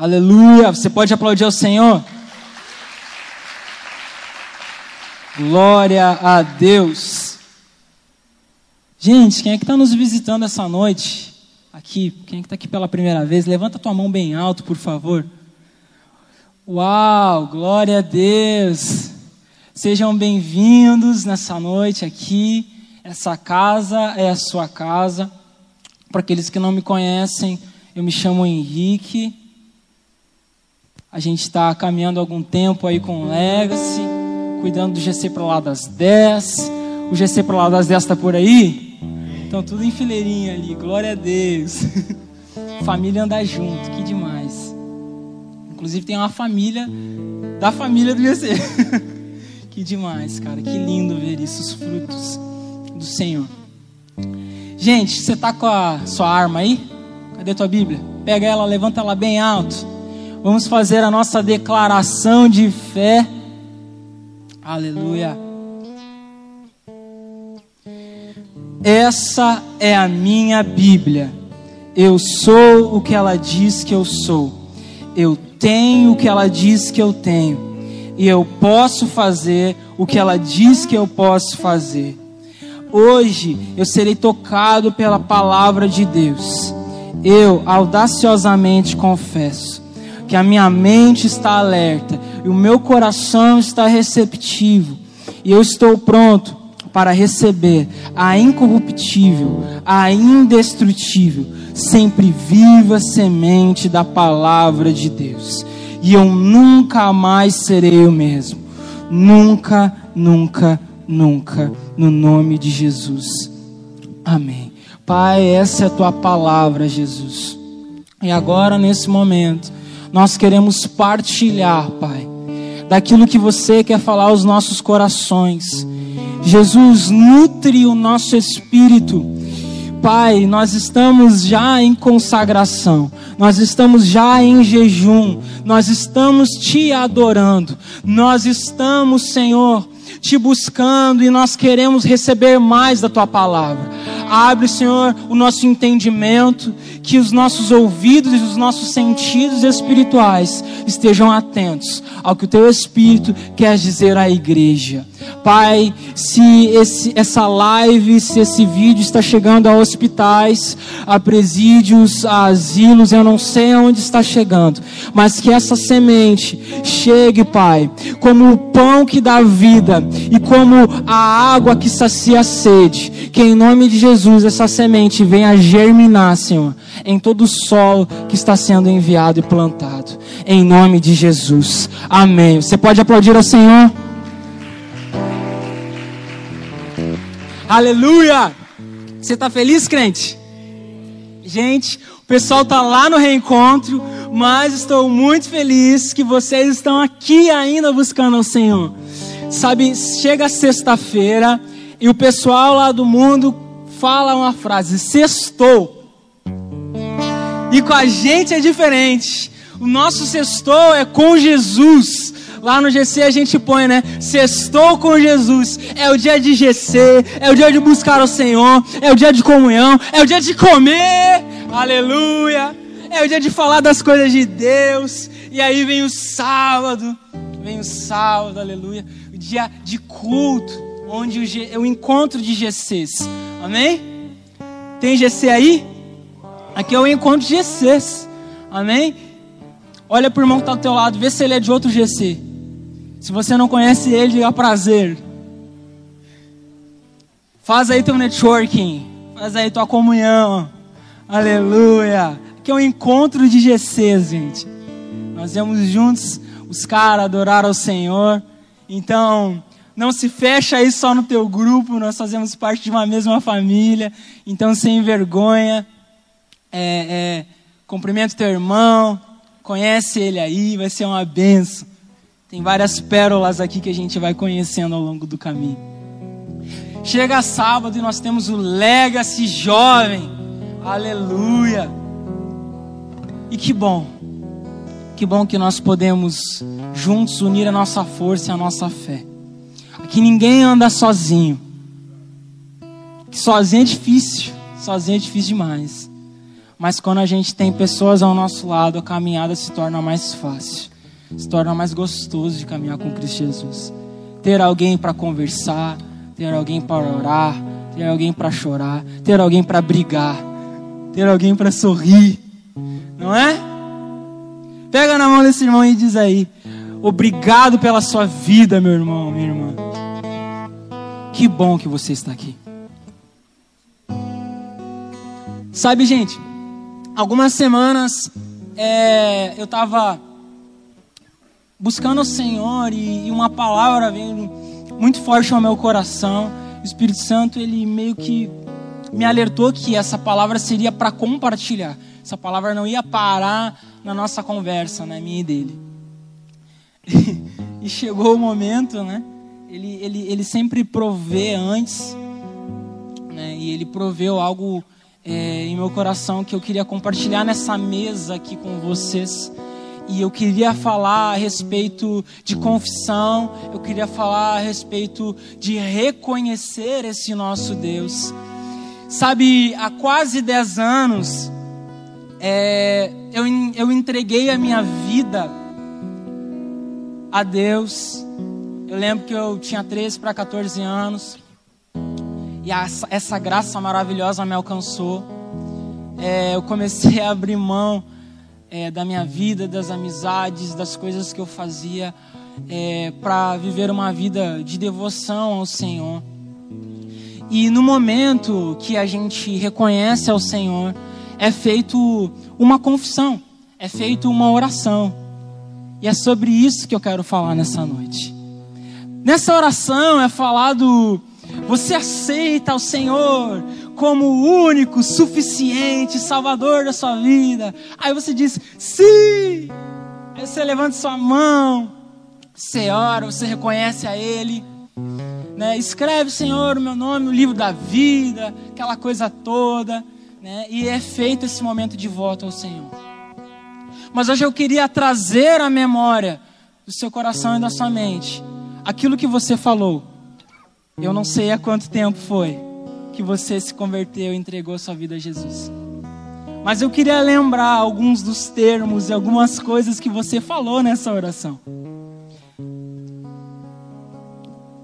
Aleluia. Você pode aplaudir ao Senhor? Glória a Deus. Gente, quem é que está nos visitando essa noite? Aqui, quem é que está aqui pela primeira vez? Levanta tua mão bem alto, por favor. Uau, glória a Deus. Sejam bem-vindos nessa noite aqui. Essa casa é a sua casa. Para aqueles que não me conhecem, eu me chamo Henrique. A gente está caminhando algum tempo aí com o Legacy, cuidando do GC para lá das 10. O GC para lá das 10 está por aí? Então, tudo em fileirinha ali, glória a Deus. família andar junto, que demais. Inclusive, tem uma família da família do GC. Que demais, cara. Que lindo ver isso, os frutos do Senhor. Gente, você tá com a sua arma aí? Cadê tua Bíblia? Pega ela, levanta ela bem alto. Vamos fazer a nossa declaração de fé. Aleluia. Essa é a minha Bíblia. Eu sou o que ela diz que eu sou. Eu tenho o que ela diz que eu tenho e eu posso fazer o que ela diz que eu posso fazer. Hoje eu serei tocado pela palavra de Deus. Eu audaciosamente confesso que a minha mente está alerta e o meu coração está receptivo e eu estou pronto para receber a incorruptível, a indestrutível, sempre viva semente da palavra de Deus e eu nunca mais serei o mesmo. Nunca, nunca, nunca, no nome de Jesus. Amém. Pai, essa é a tua palavra, Jesus. E agora, nesse momento, nós queremos partilhar, Pai, daquilo que você quer falar aos nossos corações. Jesus, nutre o nosso espírito Pai, nós estamos já em consagração, nós estamos já em jejum, nós estamos te adorando, nós estamos, Senhor, te buscando e nós queremos receber mais da tua palavra. Abre, Senhor, o nosso entendimento, que os nossos ouvidos e os nossos sentidos espirituais estejam atentos ao que o teu Espírito quer dizer à igreja. Pai, se esse, essa live, se esse vídeo está chegando a hospitais, a presídios, a asilos, eu não sei aonde está chegando, mas que essa semente chegue, Pai, como o pão que dá vida e como a água que sacia a sede. Que em nome de Jesus essa semente venha germinar, Senhor, em todo o solo que está sendo enviado e plantado. Em nome de Jesus. Amém. Você pode aplaudir ao Senhor? Aleluia! Você está feliz, crente? Gente, o pessoal está lá no reencontro, mas estou muito feliz que vocês estão aqui ainda buscando o Senhor. Sabe, chega sexta-feira e o pessoal lá do mundo fala uma frase: sextou. E com a gente é diferente. O nosso sextou é com Jesus. Lá no GC a gente põe, né? Sextou com Jesus. É o dia de GC, é o dia de buscar o Senhor, é o dia de comunhão, é o dia de comer. Aleluia. É o dia de falar das coisas de Deus. E aí vem o sábado. Vem o sábado, aleluia. O dia de culto, onde o, é o encontro de GCs. Amém? Tem GC aí? Aqui é o encontro de GCs. Amém? Olha para o irmão que está do teu lado, vê se ele é de outro GC. Se você não conhece ele, diga prazer. Faz aí teu networking. Faz aí tua comunhão. Aleluia. Que é um encontro de GCs, gente. Nós vamos juntos os caras adorar ao Senhor. Então, não se fecha aí só no teu grupo. Nós fazemos parte de uma mesma família. Então, sem vergonha. É, é, teu irmão. Conhece ele aí. Vai ser uma benção. Tem várias pérolas aqui que a gente vai conhecendo ao longo do caminho. Chega sábado e nós temos o Legacy Jovem. Aleluia. E que bom. Que bom que nós podemos juntos unir a nossa força e a nossa fé. Aqui ninguém anda sozinho. Que sozinho é difícil. Sozinho é difícil demais. Mas quando a gente tem pessoas ao nosso lado, a caminhada se torna mais fácil, se torna mais gostoso de caminhar com Cristo Jesus. Ter alguém para conversar, ter alguém para orar, ter alguém para chorar, ter alguém para brigar, ter alguém para sorrir, não é? Pega na mão desse irmão e diz aí: Obrigado pela sua vida, meu irmão, minha irmã. Que bom que você está aqui. Sabe, gente, algumas semanas é, eu estava buscando o Senhor e, e uma palavra veio muito forte ao meu coração. O Espírito Santo, ele meio que me alertou que essa palavra seria para compartilhar. Essa palavra não ia parar na nossa conversa, né, minha e dele. e chegou o momento, né? Ele, ele, ele sempre provê antes, né? E ele proveu algo é, em meu coração que eu queria compartilhar nessa mesa aqui com vocês e eu queria falar a respeito de confissão, eu queria falar a respeito de reconhecer esse nosso Deus. Sabe, há quase 10 anos, é, eu, eu entreguei a minha vida a Deus. Eu lembro que eu tinha 13 para 14 anos, e essa, essa graça maravilhosa me alcançou. É, eu comecei a abrir mão é, da minha vida, das amizades, das coisas que eu fazia, é, para viver uma vida de devoção ao Senhor. E no momento que a gente reconhece ao Senhor, é feito uma confissão, é feito uma oração. E é sobre isso que eu quero falar nessa noite. Nessa oração é falado: você aceita o Senhor como o único, suficiente Salvador da sua vida. Aí você diz, sim. Aí você levanta sua mão, você ora, você reconhece a Ele. Né? Escreve, Senhor, o meu nome no livro da vida, aquela coisa toda. Né? E é feito esse momento de voto ao Senhor. Mas hoje eu queria trazer a memória do seu coração e da sua mente aquilo que você falou. Eu não sei há quanto tempo foi que você se converteu e entregou sua vida a Jesus. Mas eu queria lembrar alguns dos termos e algumas coisas que você falou nessa oração.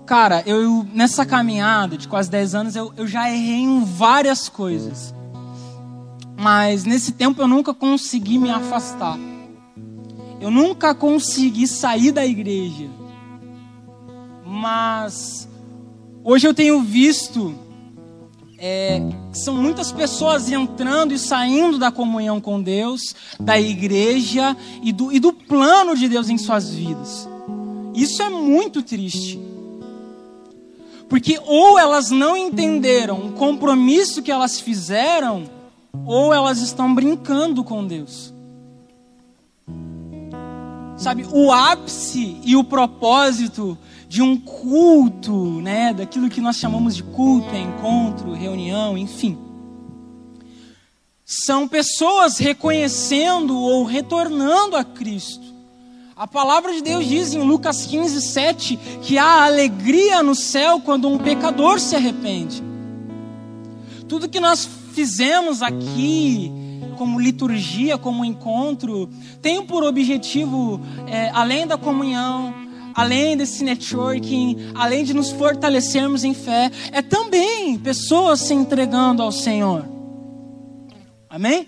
Cara, eu nessa caminhada de quase 10 anos eu, eu já errei em várias coisas. Mas nesse tempo eu nunca consegui me afastar. Eu nunca consegui sair da igreja. Mas hoje eu tenho visto é, são muitas pessoas entrando e saindo da comunhão com Deus, da igreja e do, e do plano de Deus em suas vidas. Isso é muito triste. Porque ou elas não entenderam o compromisso que elas fizeram, ou elas estão brincando com Deus. Sabe, o ápice e o propósito de um culto, né, daquilo que nós chamamos de culto, é encontro, reunião, enfim. São pessoas reconhecendo ou retornando a Cristo. A palavra de Deus diz em Lucas 15, 7 que há alegria no céu quando um pecador se arrepende. Tudo que nós fizemos aqui, como liturgia, como encontro, tem por objetivo, é, além da comunhão, além desse networking, além de nos fortalecermos em fé, é também pessoas se entregando ao Senhor. Amém?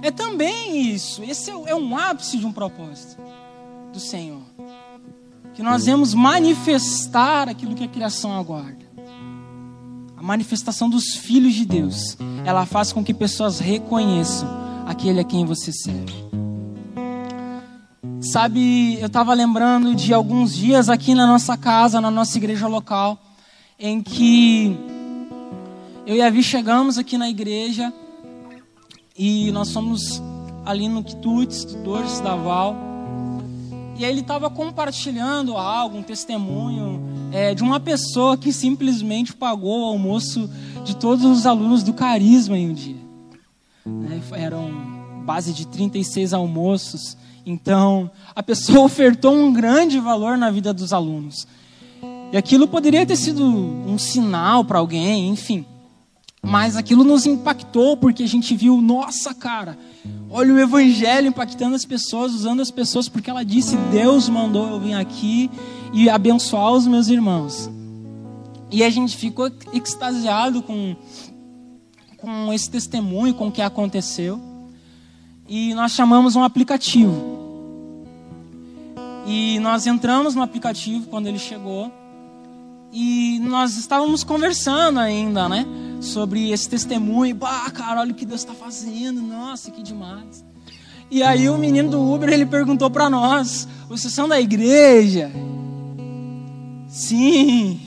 É também isso. Esse é, é um ápice de um propósito do Senhor. Que nós vemos manifestar aquilo que a criação aguarda. Manifestação dos filhos de Deus. Ela faz com que pessoas reconheçam aquele a quem você serve. Sabe, eu estava lembrando de alguns dias aqui na nossa casa, na nossa igreja local, em que eu e a Vi chegamos aqui na igreja e nós fomos ali no Quitutes, tutores da Val. E aí ele estava compartilhando algo, um testemunho é, de uma pessoa que simplesmente pagou o almoço de todos os alunos do Carisma em um dia. Né, eram base de 36 almoços. Então, a pessoa ofertou um grande valor na vida dos alunos. E aquilo poderia ter sido um sinal para alguém, enfim. Mas aquilo nos impactou porque a gente viu, nossa cara, olha o evangelho impactando as pessoas, usando as pessoas, porque ela disse: Deus mandou eu vir aqui e abençoar os meus irmãos. E a gente ficou extasiado com, com esse testemunho, com o que aconteceu. E nós chamamos um aplicativo. E nós entramos no aplicativo quando ele chegou. E nós estávamos conversando ainda, né? Sobre esse testemunho. Bah, cara, olha o que Deus está fazendo. Nossa, que demais. E aí o menino do Uber, ele perguntou para nós. Vocês são da igreja? Sim.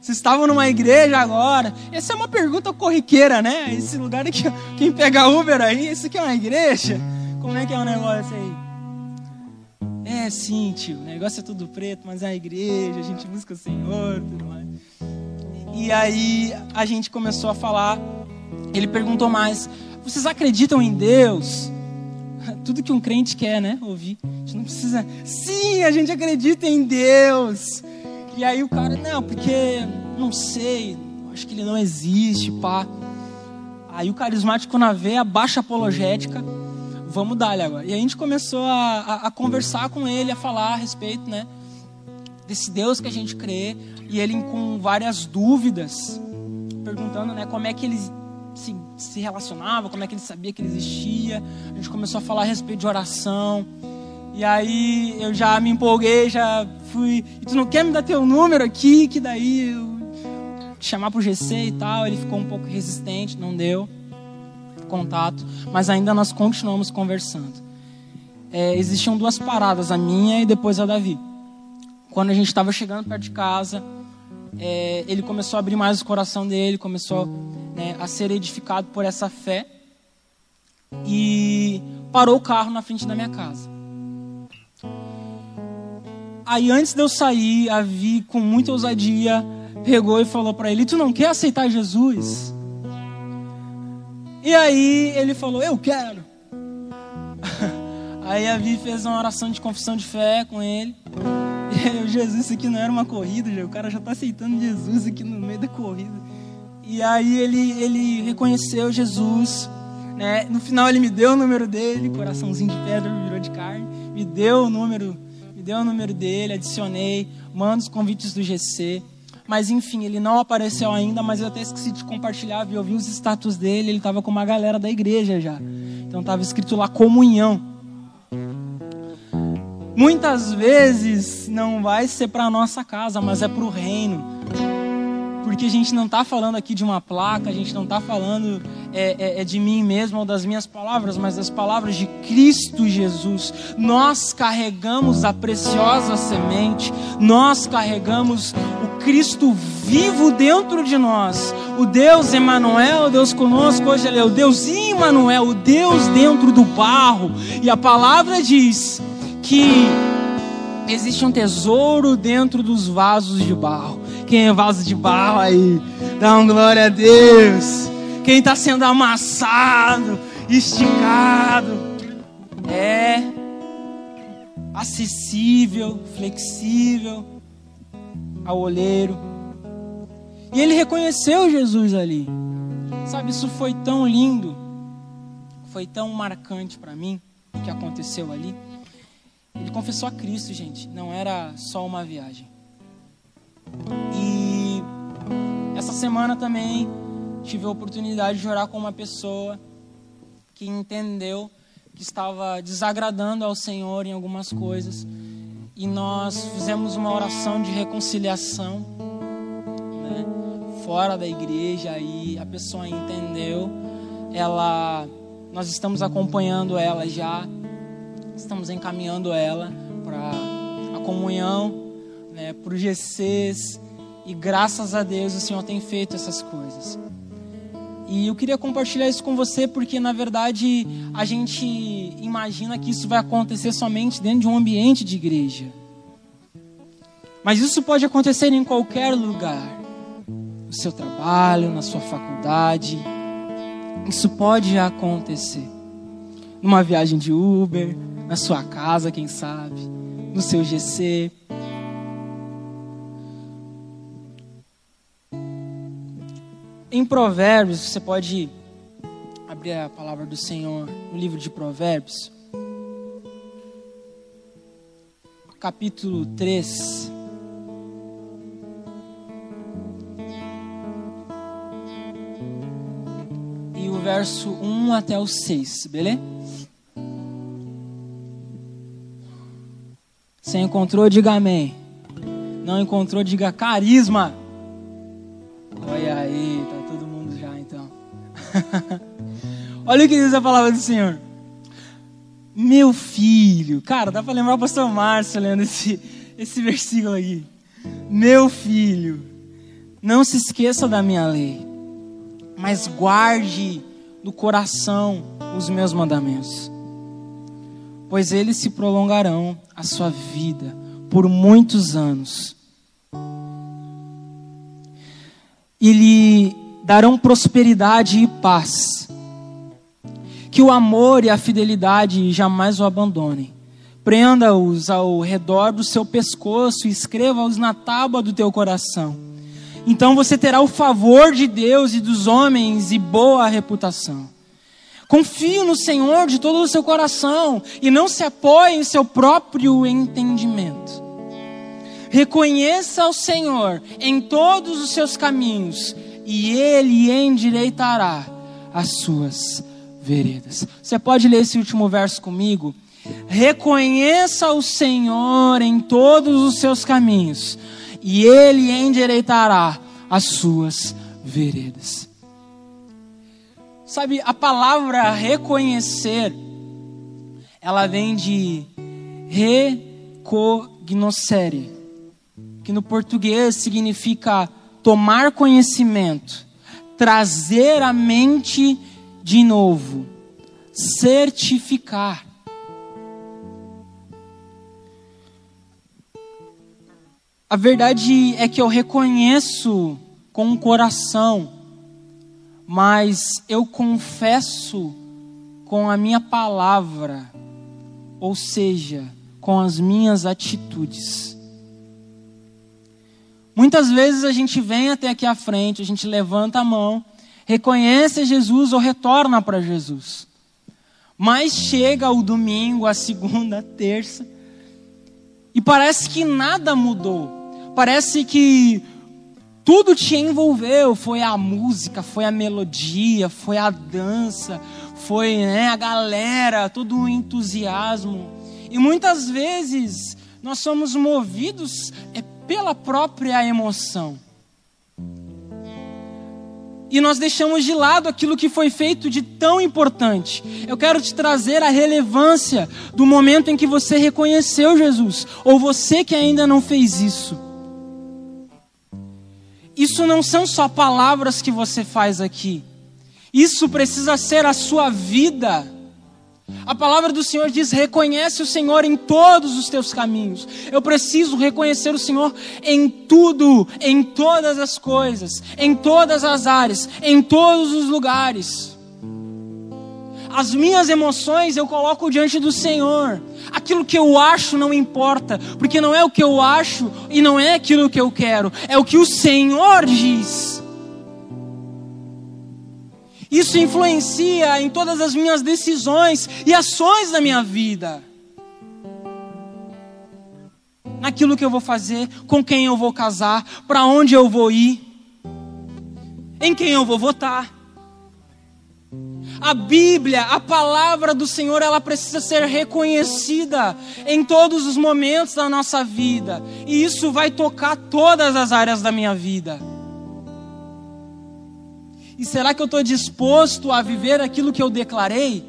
Vocês estavam numa igreja agora? Essa é uma pergunta corriqueira, né? Esse lugar aqui, quem pega Uber aí, isso aqui é uma igreja? Como é que é o negócio aí? É, sim, tio, o negócio é tudo preto, mas é a igreja, a gente busca o Senhor, tudo mais. E aí a gente começou a falar, ele perguntou mais, vocês acreditam em Deus? Tudo que um crente quer, né? Ouvir. A gente não precisa. Sim, a gente acredita em Deus. E aí o cara, não, porque não sei, acho que ele não existe, pá. Aí o carismático na veia, baixa apologética vamos dar-lhe agora. E a gente começou a, a, a, conversar com ele, a falar a respeito, né? Desse Deus que a gente crê. E ele com várias dúvidas, perguntando, né? Como é que ele se, se relacionava, como é que ele sabia que ele existia. A gente começou a falar a respeito de oração. E aí eu já me empolguei, já fui. E tu não quer me dar teu número aqui? Que daí eu chamar pro GC e tal. Ele ficou um pouco resistente, não deu contato, mas ainda nós continuamos conversando. É, existiam duas paradas, a minha e depois a Davi. Quando a gente estava chegando perto de casa, é, ele começou a abrir mais o coração dele, começou né, a ser edificado por essa fé e parou o carro na frente da minha casa. Aí antes de eu sair, a Vi com muita ousadia pegou e falou para ele: "Tu não quer aceitar Jesus?" E aí ele falou: Eu quero. Aí a Vi fez uma oração de confissão de fé com ele. E Jesus, isso aqui não era uma corrida, o cara já está aceitando Jesus aqui no meio da corrida. E aí ele, ele reconheceu Jesus. Né? No final ele me deu o número dele, coraçãozinho de pedra virou de carne. Me deu o número, me deu o número dele, adicionei, mando os convites do GC. Mas enfim, ele não apareceu ainda, mas eu até esqueci de compartilhar, vi, eu vi os status dele, ele estava com uma galera da igreja já. Então estava escrito lá comunhão. Muitas vezes não vai ser para nossa casa, mas é para o reino. Porque a gente não está falando aqui de uma placa, a gente não está falando é, é, é, de mim mesmo ou das minhas palavras, mas das palavras de Cristo Jesus. Nós carregamos a preciosa semente, nós carregamos o Cristo vivo dentro de nós. O Deus Emanuel, o Deus conosco, hoje ele é o Deus Emanuel, o Deus dentro do barro. E a palavra diz que existe um tesouro dentro dos vasos de barro. Quem é vaso de barro aí? Dá um glória a Deus. Quem está sendo amassado, esticado, é acessível, flexível ao olheiro. E ele reconheceu Jesus ali. Sabe, isso foi tão lindo, foi tão marcante para mim o que aconteceu ali. Ele confessou a Cristo, gente, não era só uma viagem. E essa semana também tive a oportunidade de orar com uma pessoa que entendeu que estava desagradando ao Senhor em algumas coisas. E nós fizemos uma oração de reconciliação, né, fora da igreja, aí a pessoa entendeu. Ela, nós estamos acompanhando ela já, estamos encaminhando ela para a comunhão né, para os GCs, e graças a Deus o Senhor tem feito essas coisas. E eu queria compartilhar isso com você porque, na verdade, a gente imagina que isso vai acontecer somente dentro de um ambiente de igreja. Mas isso pode acontecer em qualquer lugar. No seu trabalho, na sua faculdade. Isso pode acontecer. Numa viagem de Uber, na sua casa, quem sabe, no seu GC. Em Provérbios, você pode abrir a palavra do Senhor no livro de Provérbios, capítulo 3. E o verso 1 até o 6, beleza? Se encontrou, diga amém. Não encontrou, diga carisma. Olha o que diz a palavra do Senhor. Meu filho, cara, dá para lembrar o pastor Márcio lendo esse, esse versículo aqui. Meu filho, não se esqueça da minha lei, mas guarde no coração os meus mandamentos pois eles se prolongarão a sua vida por muitos anos. E lhe darão prosperidade e paz. Que o amor e a fidelidade jamais o abandonem. Prenda-os ao redor do seu pescoço e escreva-os na tábua do teu coração. Então você terá o favor de Deus e dos homens e boa reputação. Confie no Senhor de todo o seu coração e não se apoie em seu próprio entendimento. Reconheça o Senhor em todos os seus caminhos e Ele endireitará as suas veredas. Você pode ler esse último verso comigo? Reconheça o Senhor em todos os seus caminhos e Ele endireitará as suas veredas. Sabe, a palavra reconhecer, ela vem de recognoscere, que no português significa tomar conhecimento, trazer a mente de novo, certificar. A verdade é que eu reconheço com o coração mas eu confesso com a minha palavra, ou seja, com as minhas atitudes. Muitas vezes a gente vem até aqui à frente, a gente levanta a mão, reconhece Jesus ou retorna para Jesus. Mas chega o domingo, a segunda, a terça, e parece que nada mudou. Parece que tudo te envolveu. Foi a música, foi a melodia, foi a dança, foi né, a galera, todo o entusiasmo. E muitas vezes nós somos movidos é, pela própria emoção. E nós deixamos de lado aquilo que foi feito de tão importante. Eu quero te trazer a relevância do momento em que você reconheceu Jesus, ou você que ainda não fez isso. Isso não são só palavras que você faz aqui. Isso precisa ser a sua vida. A palavra do Senhor diz: reconhece o Senhor em todos os teus caminhos. Eu preciso reconhecer o Senhor em tudo, em todas as coisas, em todas as áreas, em todos os lugares. As minhas emoções eu coloco diante do Senhor. Aquilo que eu acho não importa, porque não é o que eu acho e não é aquilo que eu quero, é o que o Senhor diz. Isso influencia em todas as minhas decisões e ações da minha vida. Naquilo que eu vou fazer, com quem eu vou casar, para onde eu vou ir, em quem eu vou votar. A Bíblia, a palavra do Senhor, ela precisa ser reconhecida em todos os momentos da nossa vida. E isso vai tocar todas as áreas da minha vida. E será que eu estou disposto a viver aquilo que eu declarei?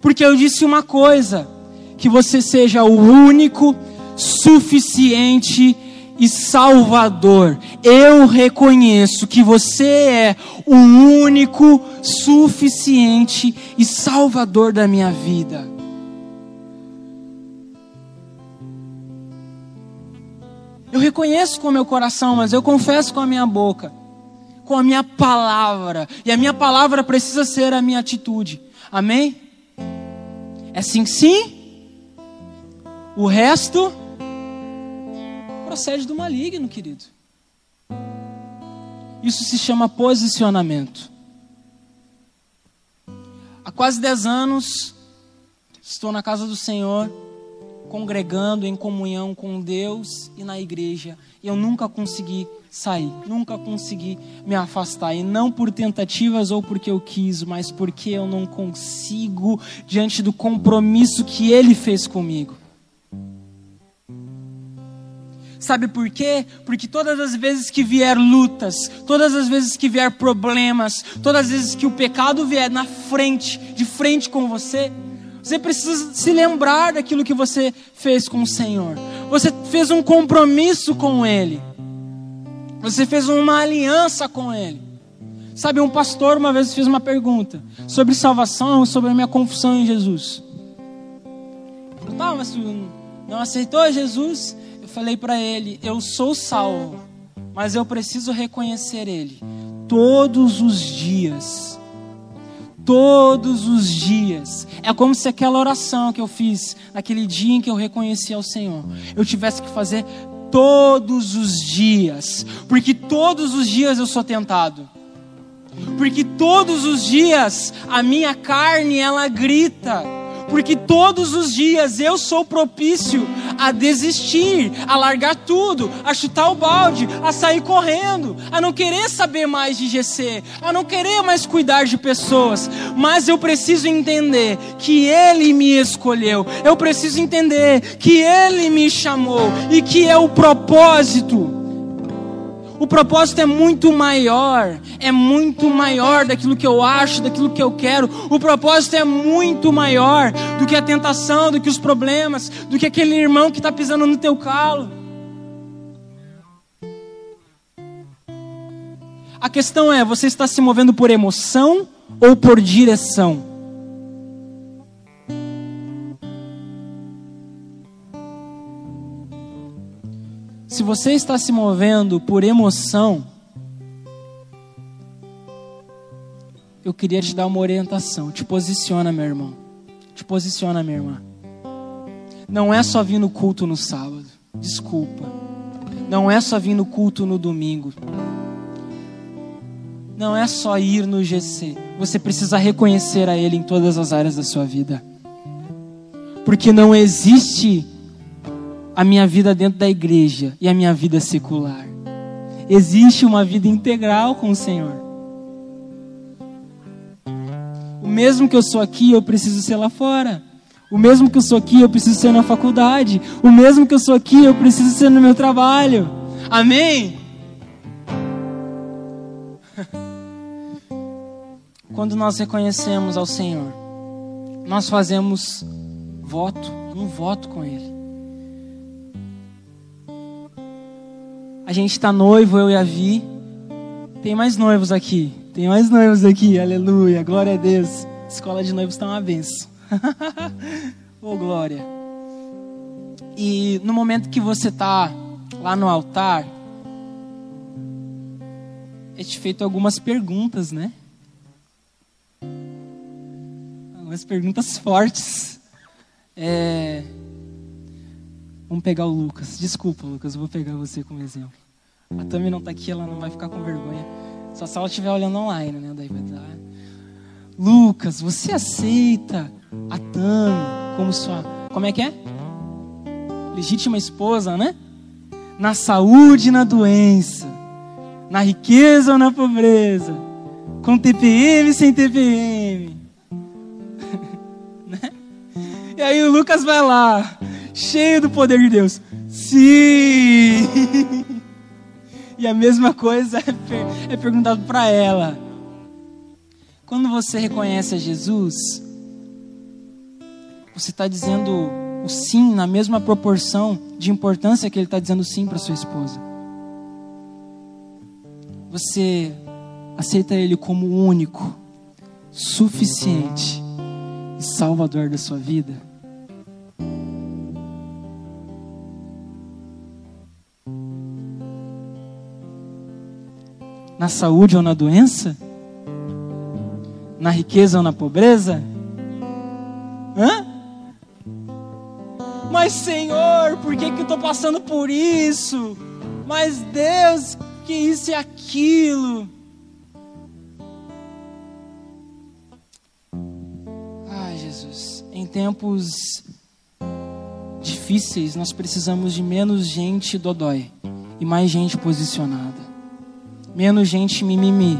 Porque eu disse uma coisa: que você seja o único, suficiente e Salvador. Eu reconheço que você é o único, suficiente e Salvador da minha vida. Eu reconheço com o meu coração, mas eu confesso com a minha boca, com a minha palavra. E a minha palavra precisa ser a minha atitude. Amém? É sim, sim. O resto procede do maligno, querido. Isso se chama posicionamento. Há quase 10 anos, estou na casa do Senhor, congregando em comunhão com Deus e na igreja. E eu nunca consegui sair, nunca consegui me afastar. E não por tentativas ou porque eu quis, mas porque eu não consigo diante do compromisso que Ele fez comigo. Sabe por quê? Porque todas as vezes que vier lutas, todas as vezes que vier problemas, todas as vezes que o pecado vier na frente, de frente com você, você precisa se lembrar daquilo que você fez com o Senhor. Você fez um compromisso com Ele. Você fez uma aliança com Ele. Sabe, um pastor uma vez fez uma pergunta sobre salvação, sobre a minha confusão em Jesus. Tá, mas tu não aceitou Jesus? falei para ele: Eu sou salvo, mas eu preciso reconhecer Ele todos os dias. Todos os dias. É como se aquela oração que eu fiz naquele dia em que eu reconheci ao Senhor, eu tivesse que fazer todos os dias, porque todos os dias eu sou tentado. Porque todos os dias a minha carne ela grita porque todos os dias eu sou propício a desistir, a largar tudo, a chutar o balde, a sair correndo, a não querer saber mais de GC, a não querer mais cuidar de pessoas, mas eu preciso entender que Ele me escolheu, eu preciso entender que Ele me chamou e que é o propósito o propósito é muito maior, é muito maior daquilo que eu acho, daquilo que eu quero. O propósito é muito maior do que a tentação, do que os problemas, do que aquele irmão que está pisando no teu calo. A questão é: você está se movendo por emoção ou por direção? Se você está se movendo por emoção, eu queria te dar uma orientação. Te posiciona, meu irmão. Te posiciona, minha irmã. Não é só vir no culto no sábado. Desculpa. Não é só vir no culto no domingo. Não é só ir no GC. Você precisa reconhecer a Ele em todas as áreas da sua vida. Porque não existe a minha vida dentro da igreja e a minha vida secular. Existe uma vida integral com o Senhor. O mesmo que eu sou aqui, eu preciso ser lá fora. O mesmo que eu sou aqui, eu preciso ser na faculdade. O mesmo que eu sou aqui, eu preciso ser no meu trabalho. Amém? Quando nós reconhecemos ao Senhor, nós fazemos voto, um voto com Ele. A gente está noivo, eu e a Vi. Tem mais noivos aqui. Tem mais noivos aqui. Aleluia. Glória a Deus. Escola de noivos está uma benção. oh, glória. E no momento que você está lá no altar, é te feito algumas perguntas, né? Algumas perguntas fortes. É, Vamos pegar o Lucas. Desculpa, Lucas, eu vou pegar você como exemplo. A Tami não está aqui, ela não vai ficar com vergonha. Só se ela estiver olhando online, né? Daí vai dar. Lucas, você aceita a Tami como sua. Como é que é? Legítima esposa, né? Na saúde e na doença. Na riqueza ou na pobreza. Com TPM e sem TPM. né? E aí o Lucas vai lá cheio do poder de Deus. Sim! E a mesma coisa é, é perguntado para ela. Quando você reconhece a Jesus, você está dizendo o sim na mesma proporção de importância que ele está dizendo sim para sua esposa. Você aceita ele como único, suficiente e salvador da sua vida? Na saúde ou na doença? Na riqueza ou na pobreza? Hã? Mas Senhor, por que, que eu estou passando por isso? Mas Deus, porque isso e aquilo. Ai, Jesus, em tempos difíceis, nós precisamos de menos gente dodói e mais gente posicionada. Menos gente mimimi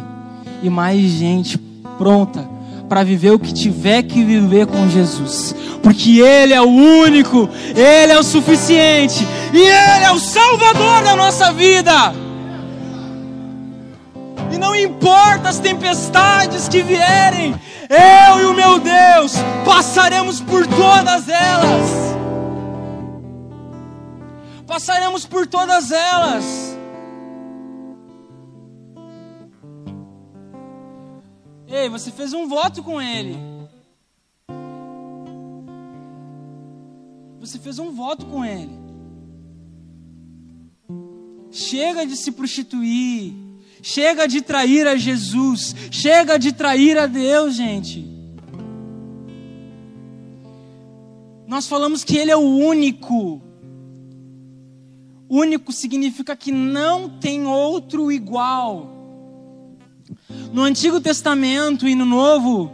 e mais gente pronta para viver o que tiver que viver com Jesus. Porque Ele é o único, Ele é o suficiente e Ele é o Salvador da nossa vida. E não importa as tempestades que vierem, eu e o meu Deus passaremos por todas elas passaremos por todas elas. Ei, você fez um voto com Ele. Você fez um voto com Ele. Chega de se prostituir. Chega de trair a Jesus. Chega de trair a Deus, gente. Nós falamos que Ele é o único. Único significa que não tem outro igual. No Antigo Testamento e no Novo,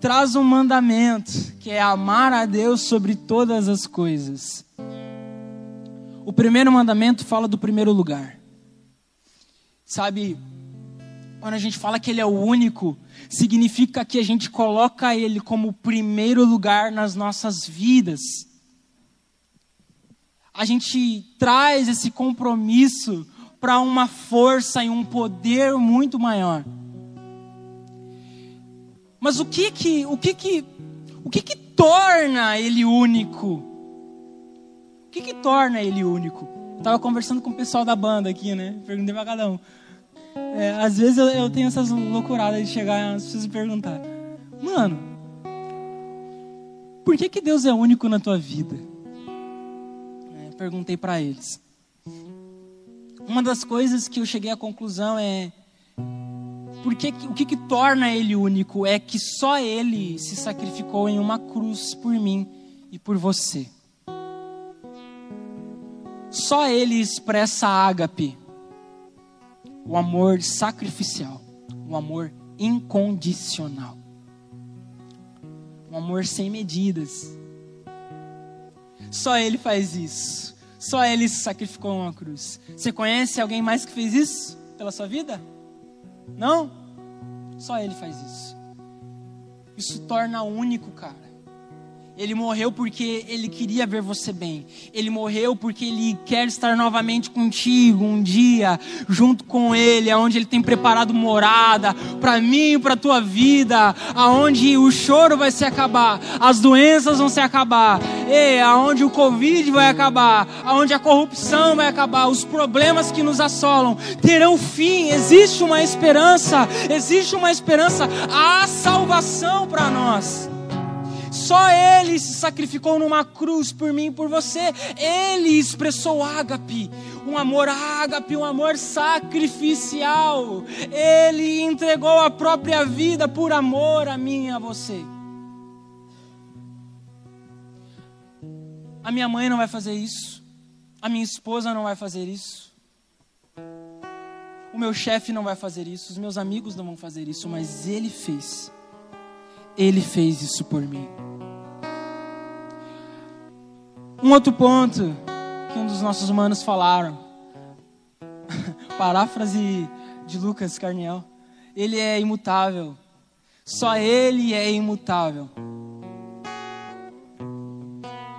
traz um mandamento, que é amar a Deus sobre todas as coisas. O primeiro mandamento fala do primeiro lugar. Sabe, quando a gente fala que Ele é o único, significa que a gente coloca Ele como primeiro lugar nas nossas vidas a gente traz esse compromisso para uma força e um poder muito maior. Mas o que que, o que que, o que que torna ele único? O que que torna ele único? Eu tava conversando com o pessoal da banda aqui, né? Perguntei para cada um. É, às vezes eu, eu, tenho essas loucuradas de chegar as pessoas e perguntar, mano, por que que Deus é único na tua vida? perguntei para eles. Uma das coisas que eu cheguei à conclusão é porque o que, que torna ele único é que só ele se sacrificou em uma cruz por mim e por você. Só ele expressa ágape, o amor sacrificial, o amor incondicional, o amor sem medidas. Só ele faz isso. Só ele se sacrificou uma cruz. Você conhece alguém mais que fez isso pela sua vida? Não? Só ele faz isso. Isso torna único, cara. Ele morreu porque ele queria ver você bem. Ele morreu porque ele quer estar novamente contigo um dia, junto com ele, aonde ele tem preparado morada para mim e para tua vida, aonde o choro vai se acabar, as doenças vão se acabar, e aonde o Covid vai acabar, aonde a corrupção vai acabar, os problemas que nos assolam terão fim. Existe uma esperança, existe uma esperança, há salvação para nós. Só Ele se sacrificou numa cruz por mim e por você. Ele expressou ágape, um amor ágape, um amor sacrificial. Ele entregou a própria vida por amor a mim e a você. A minha mãe não vai fazer isso. A minha esposa não vai fazer isso. O meu chefe não vai fazer isso. Os meus amigos não vão fazer isso. Mas Ele fez. Ele fez isso por mim. Um outro ponto que um dos nossos humanos falaram, paráfrase de Lucas Carniel, ele é imutável. Só ele é imutável.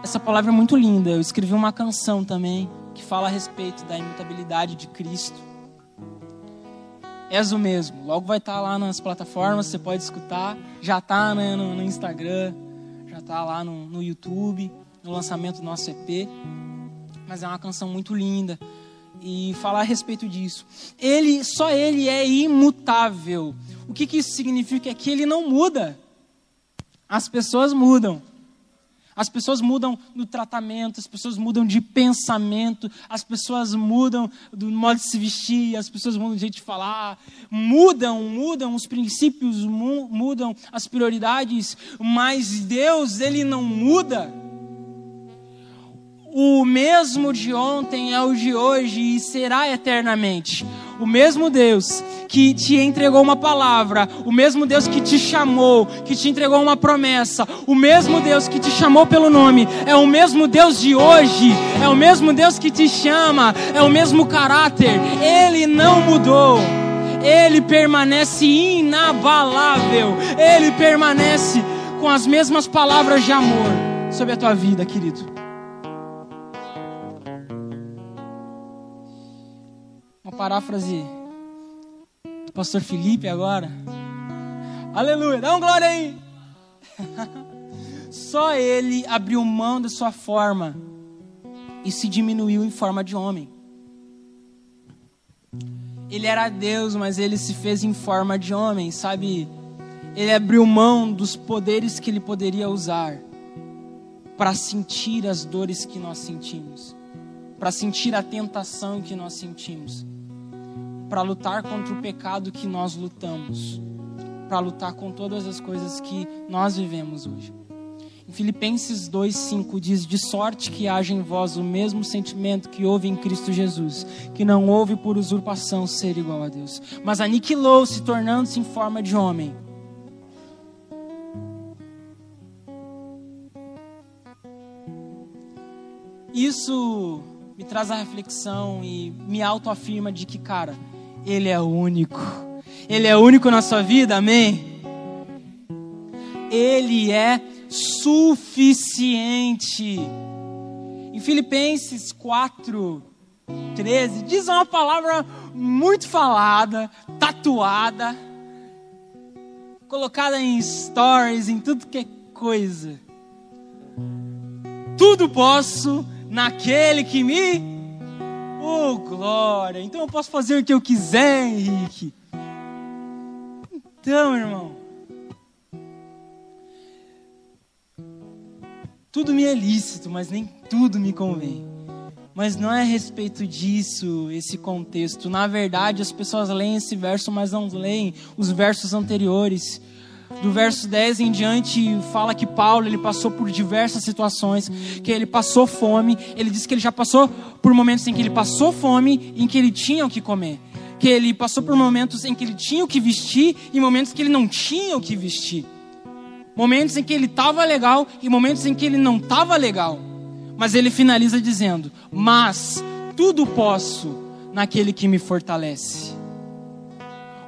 Essa palavra é muito linda. Eu escrevi uma canção também que fala a respeito da imutabilidade de Cristo. És o mesmo. Logo vai estar lá nas plataformas, você pode escutar. Já está né, no, no, Instagram, já está lá no, no YouTube no lançamento do nosso EP. Mas é uma canção muito linda e falar a respeito disso. Ele, só ele é imutável. O que, que isso significa? É que ele não muda. As pessoas mudam. As pessoas mudam no tratamento, as pessoas mudam de pensamento, as pessoas mudam do modo de se vestir, as pessoas mudam de jeito de falar, mudam, mudam os princípios, mudam as prioridades, mas Deus, ele não muda o mesmo de ontem é o de hoje e será eternamente. O mesmo Deus que te entregou uma palavra, o mesmo Deus que te chamou, que te entregou uma promessa, o mesmo Deus que te chamou pelo nome, é o mesmo Deus de hoje, é o mesmo Deus que te chama, é o mesmo caráter, ele não mudou. Ele permanece inabalável, ele permanece com as mesmas palavras de amor sobre a tua vida, querido. Uma paráfrase do pastor Felipe agora. Aleluia, dá um glória aí. Só ele abriu mão da sua forma e se diminuiu em forma de homem. Ele era Deus, mas ele se fez em forma de homem, sabe? ele abriu mão dos poderes que ele poderia usar para sentir as dores que nós sentimos, para sentir a tentação que nós sentimos, para lutar contra o pecado que nós lutamos, para lutar com todas as coisas que nós vivemos hoje. Em Filipenses 2,5 diz: De sorte que haja em vós o mesmo sentimento que houve em Cristo Jesus, que não houve por usurpação ser igual a Deus, mas aniquilou-se, tornando-se em forma de homem Isso me traz a reflexão e me autoafirma de que, cara, Ele é único. Ele é único na sua vida, amém? Ele é suficiente. Em Filipenses 4, 13, diz uma palavra muito falada, tatuada, colocada em stories, em tudo que é coisa. Tudo posso naquele que me. Oh, glória! Então eu posso fazer o que eu quiser, Henrique. Então, irmão. Tudo me é lícito, mas nem tudo me convém. Mas não é a respeito disso, esse contexto. Na verdade, as pessoas leem esse verso, mas não leem os versos anteriores do verso 10 em diante fala que Paulo ele passou por diversas situações, que ele passou fome, ele diz que ele já passou por momentos em que ele passou fome, em que ele tinha o que comer, que ele passou por momentos em que ele tinha o que vestir e momentos que ele não tinha o que vestir. Momentos em que ele estava legal e momentos em que ele não estava legal. Mas ele finaliza dizendo: "Mas tudo posso naquele que me fortalece."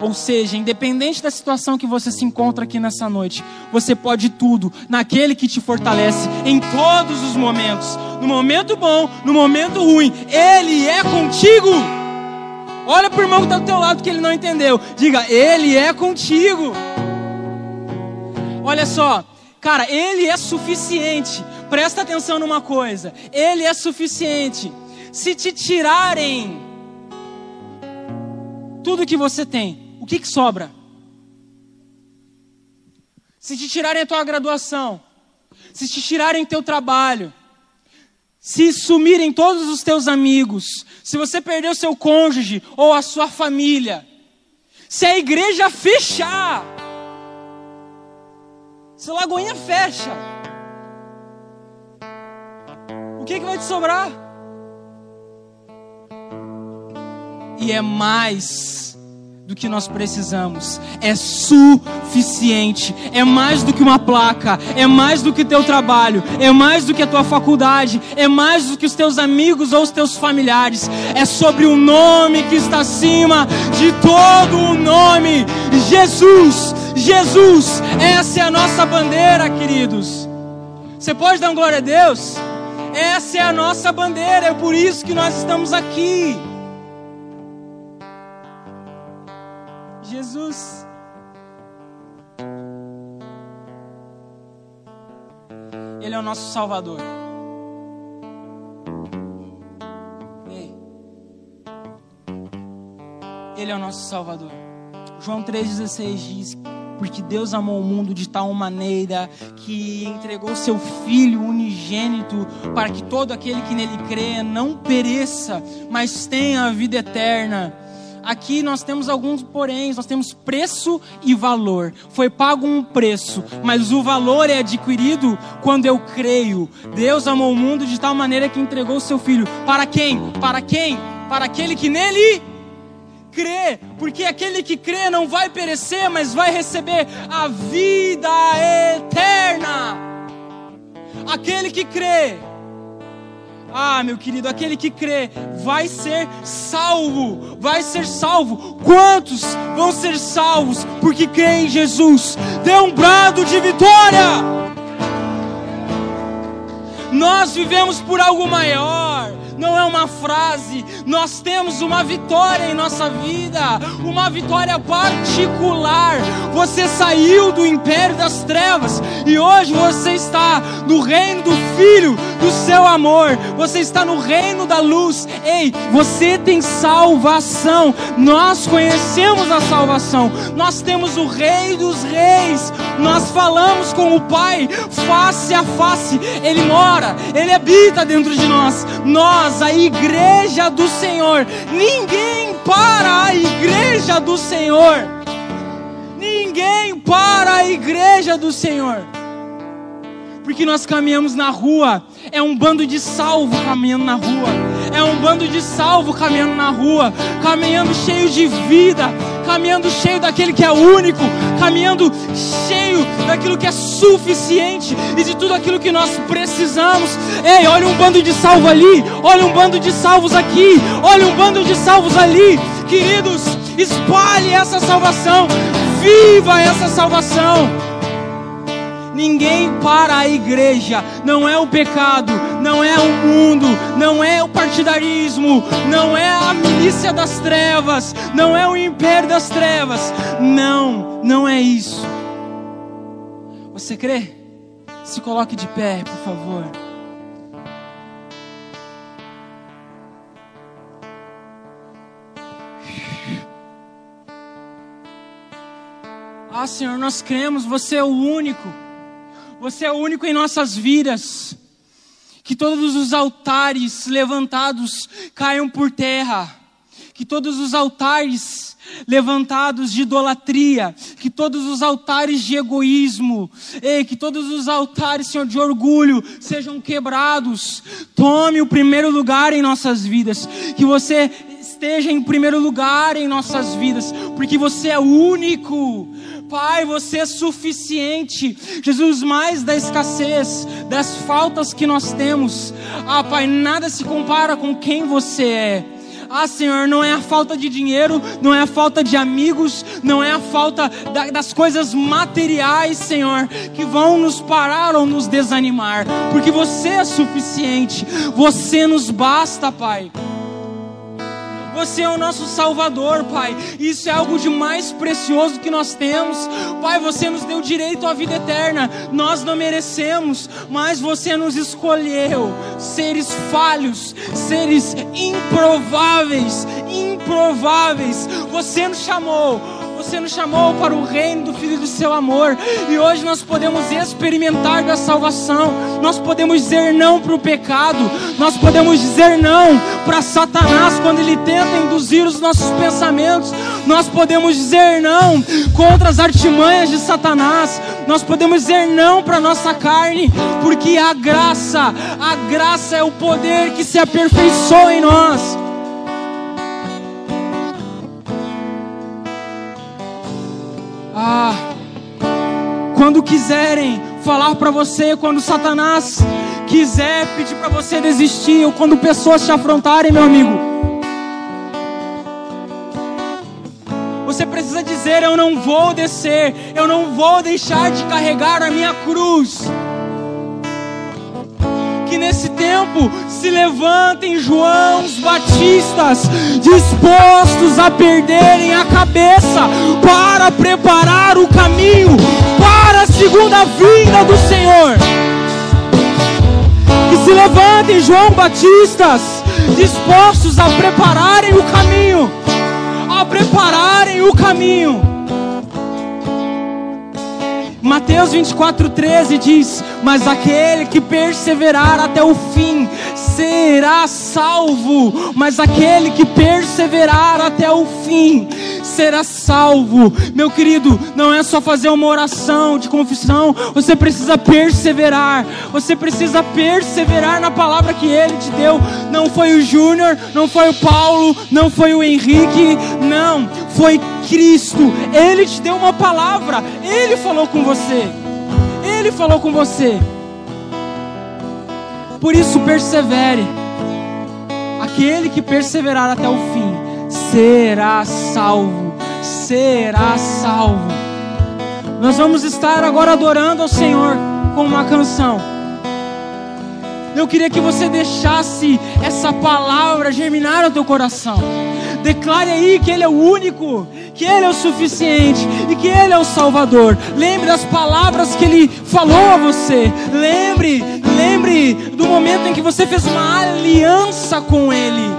Ou seja, independente da situação que você se encontra aqui nessa noite, você pode tudo naquele que te fortalece em todos os momentos. No momento bom, no momento ruim, Ele é contigo. Olha para o irmão que está do teu lado que ele não entendeu. Diga, Ele é contigo. Olha só, cara, Ele é suficiente. Presta atenção numa coisa: Ele é suficiente. Se te tirarem tudo que você tem, o que, que sobra? Se te tirarem a tua graduação, se te tirarem teu trabalho, se sumirem todos os teus amigos, se você perder o seu cônjuge ou a sua família, se a igreja fechar, se a Lagoinha fecha, o que, que vai te sobrar? E é mais do que nós precisamos. É suficiente. É mais do que uma placa, é mais do que teu trabalho, é mais do que a tua faculdade, é mais do que os teus amigos ou os teus familiares. É sobre o nome que está acima de todo o nome. Jesus, Jesus. Essa é a nossa bandeira, queridos. Você pode dar glória a Deus? Essa é a nossa bandeira, é por isso que nós estamos aqui. Jesus. Ele é o nosso Salvador. Ele é o nosso Salvador. João 3,16 diz: Porque Deus amou o mundo de tal maneira que entregou seu Filho unigênito para que todo aquele que nele crê não pereça, mas tenha a vida eterna. Aqui nós temos alguns poréns, nós temos preço e valor. Foi pago um preço, mas o valor é adquirido quando eu creio. Deus amou o mundo de tal maneira que entregou o seu filho. Para quem? Para quem? Para aquele que nele crê, porque aquele que crê não vai perecer, mas vai receber a vida eterna. Aquele que crê ah, meu querido, aquele que crê vai ser salvo, vai ser salvo. Quantos vão ser salvos porque creem em Jesus? Dê um brado de vitória. Nós vivemos por algo maior não é uma frase. Nós temos uma vitória em nossa vida, uma vitória particular. Você saiu do império das trevas e hoje você está no reino do Filho, do seu amor. Você está no reino da luz. Ei, você tem salvação. Nós conhecemos a salvação. Nós temos o Rei dos Reis. Nós falamos com o Pai face a face. Ele mora, ele habita dentro de nós. Nós nós, a igreja do Senhor. Ninguém para a igreja do Senhor. Ninguém para a igreja do Senhor. Porque nós caminhamos na rua, é um bando de salvo caminhando na rua. É um bando de salvo caminhando na rua, caminhando cheio de vida, caminhando cheio daquele que é único, caminhando cheio daquilo que é suficiente e de tudo aquilo que nós precisamos. Ei, olha um bando de salvo ali, olha um bando de salvos aqui, olha um bando de salvos ali. Queridos, espalhe essa salvação, viva essa salvação. Ninguém para a igreja, não é o pecado, não é o mundo, não é o partidarismo, não é a milícia das trevas, não é o império das trevas. Não, não é isso. Você crê? Se coloque de pé, por favor. Ah, Senhor, nós cremos, você é o único. Você é único em nossas vidas. Que todos os altares levantados caiam por terra. Que todos os altares levantados de idolatria, que todos os altares de egoísmo, ei, que todos os altares, Senhor, de orgulho sejam quebrados. Tome o primeiro lugar em nossas vidas. Que você esteja em primeiro lugar em nossas vidas, porque você é único. Pai, você é suficiente. Jesus, mais da escassez, das faltas que nós temos. Ah, Pai, nada se compara com quem você é. Ah, Senhor, não é a falta de dinheiro, não é a falta de amigos, não é a falta da, das coisas materiais, Senhor, que vão nos parar ou nos desanimar, porque você é suficiente, você nos basta, Pai. Você é o nosso Salvador, Pai. Isso é algo de mais precioso que nós temos. Pai, você nos deu direito à vida eterna. Nós não merecemos, mas você nos escolheu. Seres falhos, seres improváveis, improváveis. Você nos chamou você nos chamou para o reino do Filho do seu amor. E hoje nós podemos experimentar da salvação. Nós podemos dizer não para o pecado. Nós podemos dizer não para Satanás quando ele tenta induzir os nossos pensamentos. Nós podemos dizer não contra as artimanhas de Satanás. Nós podemos dizer não para nossa carne, porque a graça, a graça é o poder que se aperfeiçoa em nós. Ah, quando quiserem falar para você, quando Satanás quiser pedir para você desistir, ou quando pessoas te afrontarem, meu amigo, você precisa dizer: Eu não vou descer, eu não vou deixar de carregar a minha cruz nesse tempo se levantem Joãos Batistas dispostos a perderem a cabeça para preparar o caminho para a segunda vinda do Senhor. Que se levantem João Batistas dispostos a prepararem o caminho, a prepararem o caminho Mateus 24, 13 diz: Mas aquele que perseverar até o fim será salvo, mas aquele que perseverar até o fim será salvo. Meu querido, não é só fazer uma oração de confissão, você precisa perseverar. Você precisa perseverar na palavra que ele te deu. Não foi o Júnior, não foi o Paulo, não foi o Henrique, não, foi Cristo. Ele te deu uma palavra, ele falou com você. Ele falou com você. Por isso, persevere. Aquele que perseverar até o fim será salvo. Será salvo. Nós vamos estar agora adorando ao Senhor com uma canção. Eu queria que você deixasse essa palavra germinar no teu coração. Declare aí que Ele é o único, que Ele é o suficiente e que Ele é o Salvador. Lembre das palavras que Ele falou a você. Lembre, lembre do momento em que você fez uma aliança com Ele.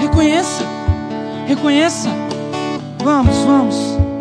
Reconheça, reconheça. Vamos, vamos.